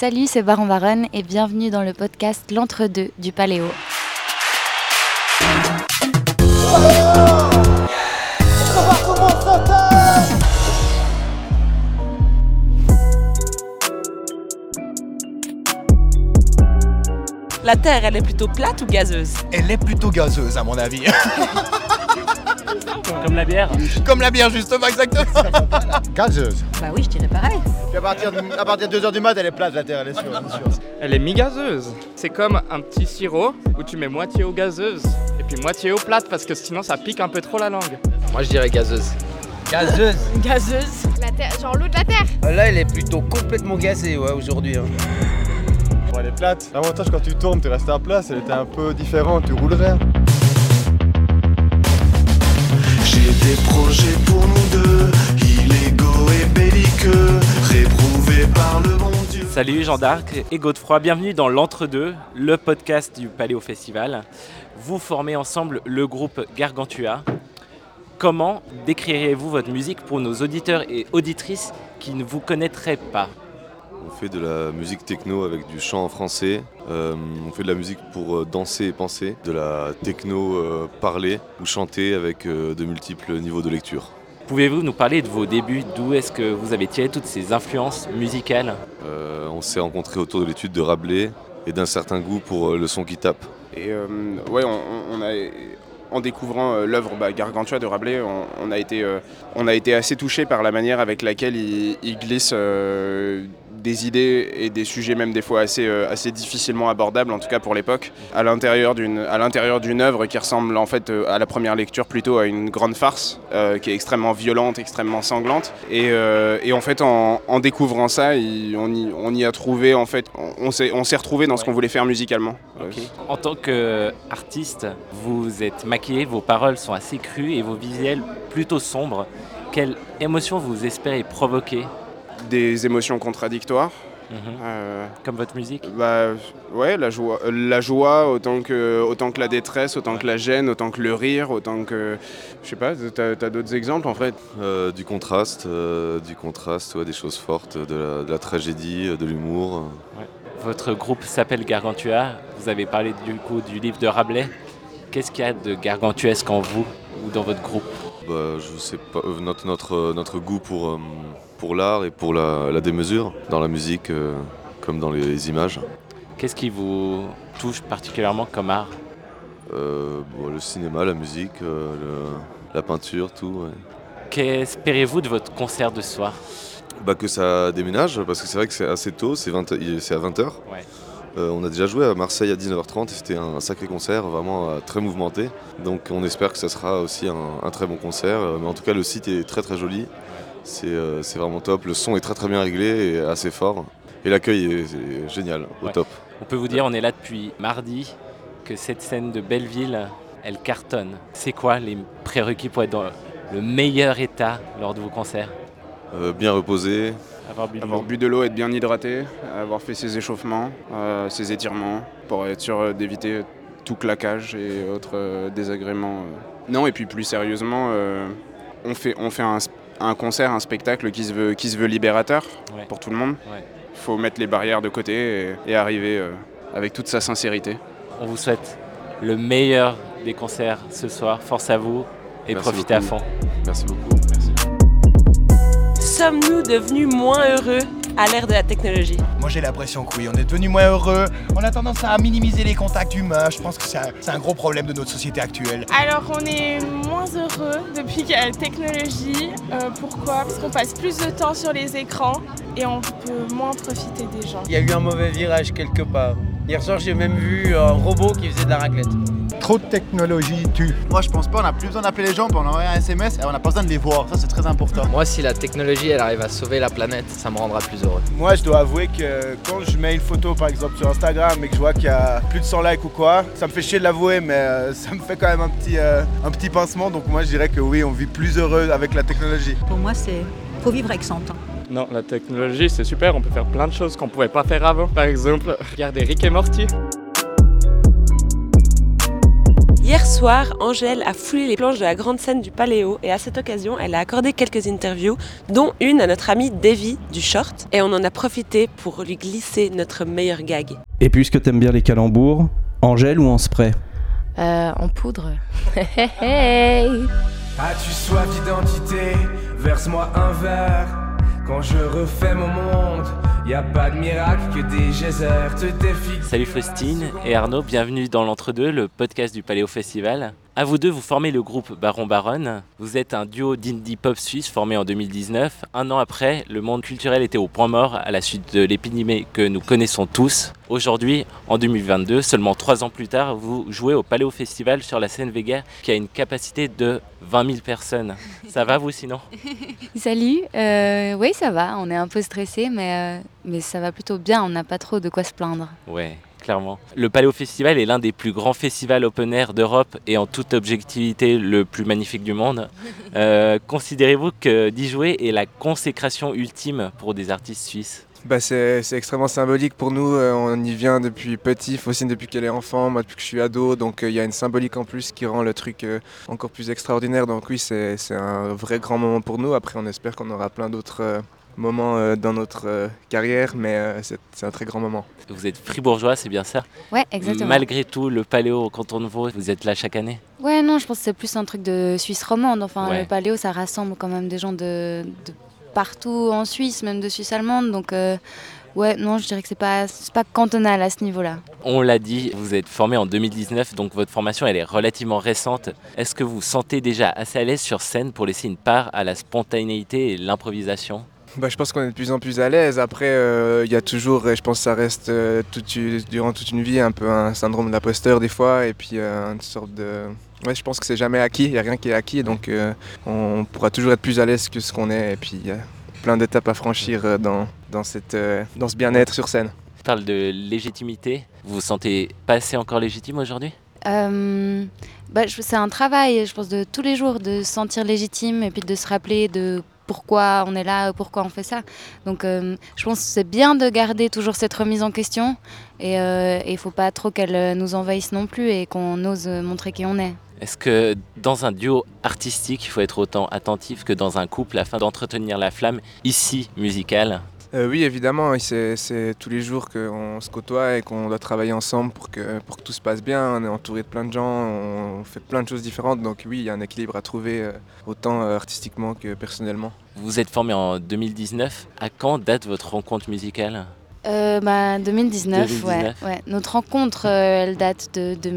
Salut, c'est Baron Baron et bienvenue dans le podcast L'entre-deux du Paléo. La Terre, elle est plutôt plate ou gazeuse? Elle est plutôt gazeuse à mon avis. Comme la bière Comme la bière justement, exactement. Gazeuse. Bah oui, je dirais pareil. Puis à partir de, à partir de 2h du mat, elle est plate la terre, elle est sûre. elle est sûre. Elle est mi-gazeuse. C'est comme un petit sirop où tu mets moitié eau gazeuse et puis moitié eau plate parce que sinon ça pique un peu trop la langue. Moi je dirais gazeuse. Gazeuse. Gazeuse La terre, genre l'eau de la terre. Là, elle est plutôt complètement gazée ouais, aujourd'hui. hein. Bon, elle est plate. L'avantage quand tu tournes, tu restes à place, elle était un peu différente, tu roulerais. J'ai des projets pour nous deux, illégaux et belliqueux, réprouvés par le bon Dieu. Salut Jean d'Arc et Godefroy, bienvenue dans l'Entre-deux, le podcast du Paléo Festival. Vous formez ensemble le groupe Gargantua. Comment décririez-vous votre musique pour nos auditeurs et auditrices qui ne vous connaîtraient pas? On fait de la musique techno avec du chant en français. Euh, on fait de la musique pour euh, danser et penser. De la techno euh, parler ou chanter avec euh, de multiples niveaux de lecture. Pouvez-vous nous parler de vos débuts? D'où est-ce que vous avez tiré toutes ces influences musicales? Euh, on s'est rencontrés autour de l'étude de Rabelais et d'un certain goût pour le son qui tape. Et euh, ouais, on, on a, en découvrant euh, l'œuvre bah, Gargantua de Rabelais, on, on a été, euh, on a été assez touché par la manière avec laquelle il, il glisse euh, des idées et des sujets même des fois assez, euh, assez difficilement abordables, en tout cas pour l'époque, à l'intérieur d'une œuvre qui ressemble en fait euh, à la première lecture plutôt à une grande farce, euh, qui est extrêmement violente, extrêmement sanglante. Et, et en fait, en, en découvrant ça, il- on, y, on y a trouvé en fait, on, on s'est retrouvé dans ce qu'on voulait faire musicalement. En tant qu'artiste, vous êtes maquillé, vos paroles sont assez crues et vos visuels plutôt sombres. Quelle émotion vous espérez provoquer des émotions contradictoires. Mhm. Euh, comme votre musique bah, ouais, la joie, euh, la joie autant, que, autant que la détresse, autant que la gêne, autant que le rire, autant que. Je sais pas, t'as as, d'autres exemples en fait Euh, du contraste, euh, du contraste, ouais, des choses fortes, de la, de la tragédie, de l'humour. Votre groupe s'appelle Gargantua. Vous avez parlé du coup du livre de Rabelais. Qu'est-ce qu'il y a de gargantuesque en vous ou dans votre groupe? Bah, je sais pas, euh, notre, notre, notre goût pour, euh, pour l'art et pour la, la démesure, dans la musique euh, comme dans les images. Qu'est-ce qui vous touche particulièrement comme art? Euh, bon, le cinéma, la musique, euh, le- la peinture, tout. ouais. Qu'espérez-vous de votre concert de soir? Bah, que ça déménage, parce que c'est vrai que c'est assez tôt, c'est 20 il- c'est à 20h. Ouais. On a déjà joué à Marseille à 19h30 et c'était un sacré concert, vraiment euh, très mouvementé. Donc on espère que ça sera aussi un, un très bon concert. Euh, Mais en tout cas, le site est très très joli. C'est euh, c'est vraiment top. Le son est très très bien réglé et assez fort. Et l'accueil est, est génial, au Ouais. top. On peut vous dire, on est là depuis mardi, que cette scène de Belleville, elle cartonne. C'est quoi les prérequis pour être dans le meilleur état lors de vos concerts? Euh, bien reposé, Avoir bu de Avoir l'eau bu de l'eau, être bien hydraté, avoir fait ses échauffements, euh, ses étirements, pour être sûr euh, d'éviter tout claquage et autres euh, désagréments. Non, et puis plus sérieusement, euh, on fait, on fait un, concert, un spectacle qui se veut, qui se veut libérateur Ouais. pour tout le monde. Ouais. Il faut mettre les barrières de côté et, et arriver euh, avec toute sa sincérité. On vous souhaite le meilleur des concerts ce soir. Force à vous et Merci profitez à fond. merci beaucoup. Sommes-nous devenus moins heureux à l'ère de la technologie? Moi j'ai l'impression que oui, on est devenu moins heureux, on a tendance à minimiser les contacts humains, je pense que c'est un, c'est un gros problème de notre société actuelle. Alors on est moins heureux depuis qu'il y a la technologie. Euh, pourquoi? Parce qu'on passe plus de temps sur les écrans et on peut moins profiter des gens. Il y a eu un mauvais virage quelque part. Hier soir, j'ai même vu un robot qui faisait de la raclette. Trop de technologie tue. Moi je pense pas, on a plus besoin d'appeler les gens, on envoie un SMS et on n'a pas besoin de les voir, ça c'est très important. Moi si la technologie elle arrive à sauver la planète, ça me rendra plus heureux. Moi je dois avouer que quand je mets une photo par exemple sur Instagram et que je vois qu'il y a plus de 100 likes ou quoi, ça me fait chier de l'avouer mais euh, ça me fait quand même un petit, euh, un petit pincement, donc moi je dirais que oui on vit plus heureux avec la technologie. Pour moi, c'est faut vivre avec son temps. Non, la technologie c'est super, on peut faire plein de choses qu'on pouvait pas faire avant. Par exemple, regarder Rick et Morty. Soir, Angèle a foulé les planches de la grande scène du Paléo et à cette occasion, elle a accordé quelques interviews, dont une à notre ami Davy du Short. Et on en a profité pour lui glisser notre meilleur gag. Et puisque t'aimes bien les calembours, en gel ou en spray? Euh, en poudre. As-tu soif d'identité? Verse-moi un verre. Quand je refais mon monde, y a pas de miracle que des geysers te défient. Salut Faustine et Arnaud, bienvenue dans l'Entre-deux, le podcast du Paléo Festival. À vous deux, vous formez le groupe Baron Baronne. Vous êtes un duo d'indie pop suisse formé en 2019. Un an après, le monde culturel était au point mort à la suite de l'épidémie que nous connaissons tous. Aujourd'hui, en 2022, seulement trois ans plus tard, vous jouez au Paléo Festival sur la scène Vega qui a une capacité de 20 000 personnes. Ça va vous sinon? Salut, euh, oui ça va, on est un peu stressé mais, euh, mais ça va plutôt bien, on n'a pas trop de quoi se plaindre. Ouais, clairement. Le Paléo Festival est l'un des plus grands festivals open air d'Europe et en toute objectivité le plus magnifique du monde. Euh, Considérez-vous que d'y jouer est la consécration ultime pour des artistes suisses? Bah, c'est c'est extrêmement symbolique pour nous, euh, on y vient depuis petit, Faucine depuis qu'elle est enfant, moi depuis que je suis ado, donc euh, il y a une symbolique en plus qui rend le truc encore plus extraordinaire, donc oui c'est c'est un vrai grand moment pour nous, après on espère qu'on aura plein d'autres moments euh, dans notre euh, carrière, mais euh, c'est un très grand moment. Vous êtes fribourgeois, c'est bien ça? Ouais, exactement. Malgré tout, le Paléo au canton de Vaud, vous êtes là chaque année? Ouais, non, je pense que c'est plus un truc de Suisse romande. Enfin, Ouais. le paléo, ça rassemble quand même des gens de, de partout en Suisse, même de Suisse allemande. Donc, euh, ouais, non, je dirais que c'est pas, pas cantonal à ce niveau-là. On l'a dit, vous êtes formé en 2019, donc votre formation elle est relativement récente. Est-ce que vous vous sentez déjà assez à l'aise sur scène pour laisser une part à la spontanéité et l'improvisation? Bah, je pense qu'on est de plus en plus à l'aise. Après, euh, il y a toujours, et je pense que ça reste euh, toute durant toute une vie un peu un syndrome de l'imposteur des fois, et puis euh, une sorte de... Ouais, je pense que c'est jamais acquis, il n'y a rien qui est acquis, donc euh, on pourra toujours être plus à l'aise que ce qu'on est, et puis il y a plein d'étapes à franchir euh, dans, dans, cette, euh, dans ce bien-être sur scène. Je parle de légitimité. Vous vous sentez pas assez encore légitime aujourd'hui? Euh, bah, c'est un travail, je pense, de tous les jours, de se sentir légitime et puis de se rappeler de pourquoi on est là, pourquoi on fait ça. Donc, euh, je pense que c'est bien de garder toujours cette remise en question et il ne faut pas trop qu'elle euh, nous envahisse non plus et qu'on ose euh, montrer qui on est. Est-ce que dans un duo artistique, il faut être autant attentif que dans un couple afin d'entretenir la flamme ici musicale Euh, oui, évidemment, c'est tous les jours qu'on se côtoie et qu'on doit travailler ensemble pour que, pour que tout se passe bien. On est entouré de plein de gens, on fait plein de choses différentes, donc oui, il y a un équilibre à trouver euh, autant euh, artistiquement que personnellement. Vous êtes formé en 2019. À quand date votre rencontre musicale? Euh, bah, 2019, 2019. Ouais, ouais. Notre rencontre, euh, elle date de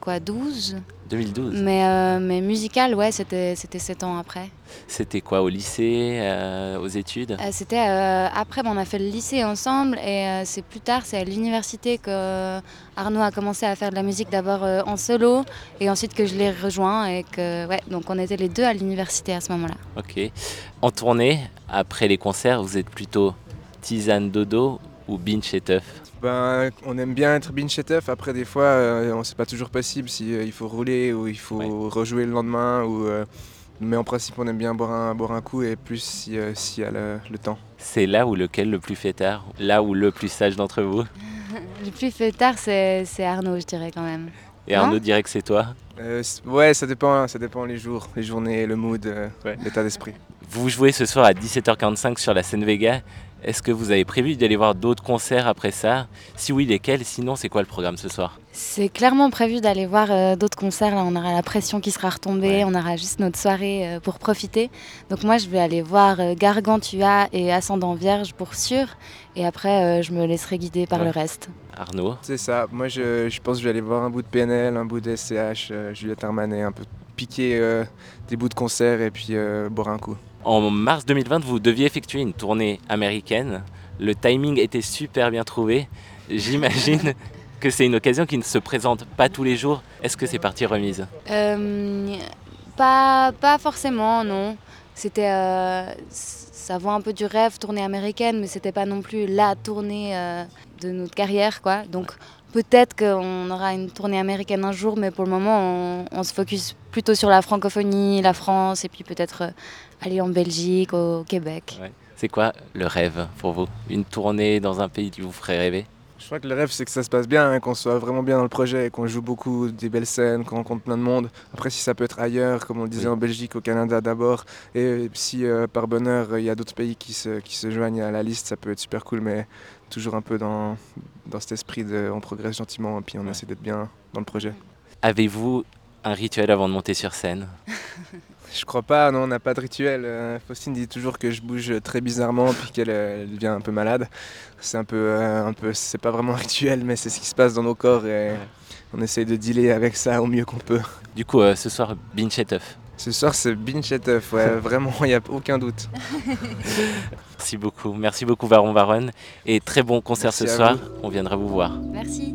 2012 2012. mais, euh, mais musicale, ouais, c'était c'était sept ans après. C'était quoi au lycée, euh, aux études? Euh, c'était après, on a fait le lycée ensemble et c'est plus tard, c'est à l'université que Arnaud a commencé à faire de la musique d'abord en solo et ensuite que je l'ai rejoint et que, ouais, donc on était les deux à l'université à ce moment-là. Ok. En tournée, après les concerts, vous êtes plutôt tisane dodo ou binge et teuf? Ben, on aime bien être binge teuf. Après, des fois, euh, on sait pas toujours possible si euh, il faut rouler ou il faut rejouer le lendemain. Ou, euh, mais en principe, on aime bien boire un, boire un coup et plus si, euh, s'il y a le, le temps. C'est là où lequel le plus fêtard Là où le plus sage d'entre vous? Le plus fait tard, c'est Arnaud, je dirais quand même. Et Arnaud dirait que c'est toi? Euh, ouais, ça dépend, ça dépend les jours, les journées, le mood, euh, l'état d'esprit. Vous jouez ce soir à 17h45 sur la scène Vega. Est-ce que vous avez prévu d'aller voir d'autres concerts après ça? Si oui, lesquels? Sinon, c'est quoi le programme ce soir? C'est clairement prévu d'aller voir euh, d'autres concerts. Là, on aura la pression qui sera retombée. On aura juste notre soirée euh, pour profiter. Donc moi, je vais aller voir euh, Gargantua et Ascendant Vierge pour sûr. Et après, euh, je me laisserai guider par Ouais. le reste. Arnaud? C'est ça. Moi, je, je pense que je vais aller voir un bout de PNL, un bout de SCH, euh, Juliette Armanet, un peu piquer euh, des bouts de concert et puis euh, boire un coup. En mars 2020, vous deviez effectuer une tournée américaine. Le timing était super bien trouvé. J'imagine que c'est une occasion qui ne se présente pas tous les jours. Est-ce que c'est partie remise? Euh, pas, pas forcément, non. C'était, euh, ça vaut un peu du rêve, tournée américaine, mais c'était pas non plus la tournée euh, de notre carrière, quoi. Donc peut-être qu'on aura une tournée américaine un jour, mais pour le moment, on, on se focus plutôt sur la francophonie, la France, et puis peut-être euh, aller en Belgique, au Québec. Ouais. C'est quoi le rêve pour vous? Une tournée dans un pays qui vous ferait rêver? Je crois que le rêve, c'est que ça se passe bien, hein, qu'on soit vraiment bien dans le projet, qu'on joue beaucoup des belles scènes, qu'on rencontre plein de monde. Après, si ça peut être ailleurs, comme on le disait Oui. en Belgique, au Canada d'abord, et si euh, par bonheur il y a d'autres pays qui se, qui se joignent à la liste, ça peut être super cool, mais toujours un peu dans, dans cet esprit de on progresse gentiment et puis on essaie d'être bien dans le projet. Avez-vous un rituel avant de monter sur scène Je crois pas, non, on n'a pas de rituel. Euh, Faustine dit toujours que je bouge très bizarrement puis qu'elle euh, devient un peu malade. C'est un peu, euh, un peu, c'est pas vraiment un rituel, mais c'est ce qui se passe dans nos corps et on essaye de dealer avec ça au mieux qu'on peut. Du coup, euh, ce soir, binge et. Ce soir, c'est binge et ouais, vraiment, il n'y a aucun doute. Merci beaucoup. Merci beaucoup, Baron Baron. Et très bon concert Merci ce soir. vous. On viendra vous voir. Merci.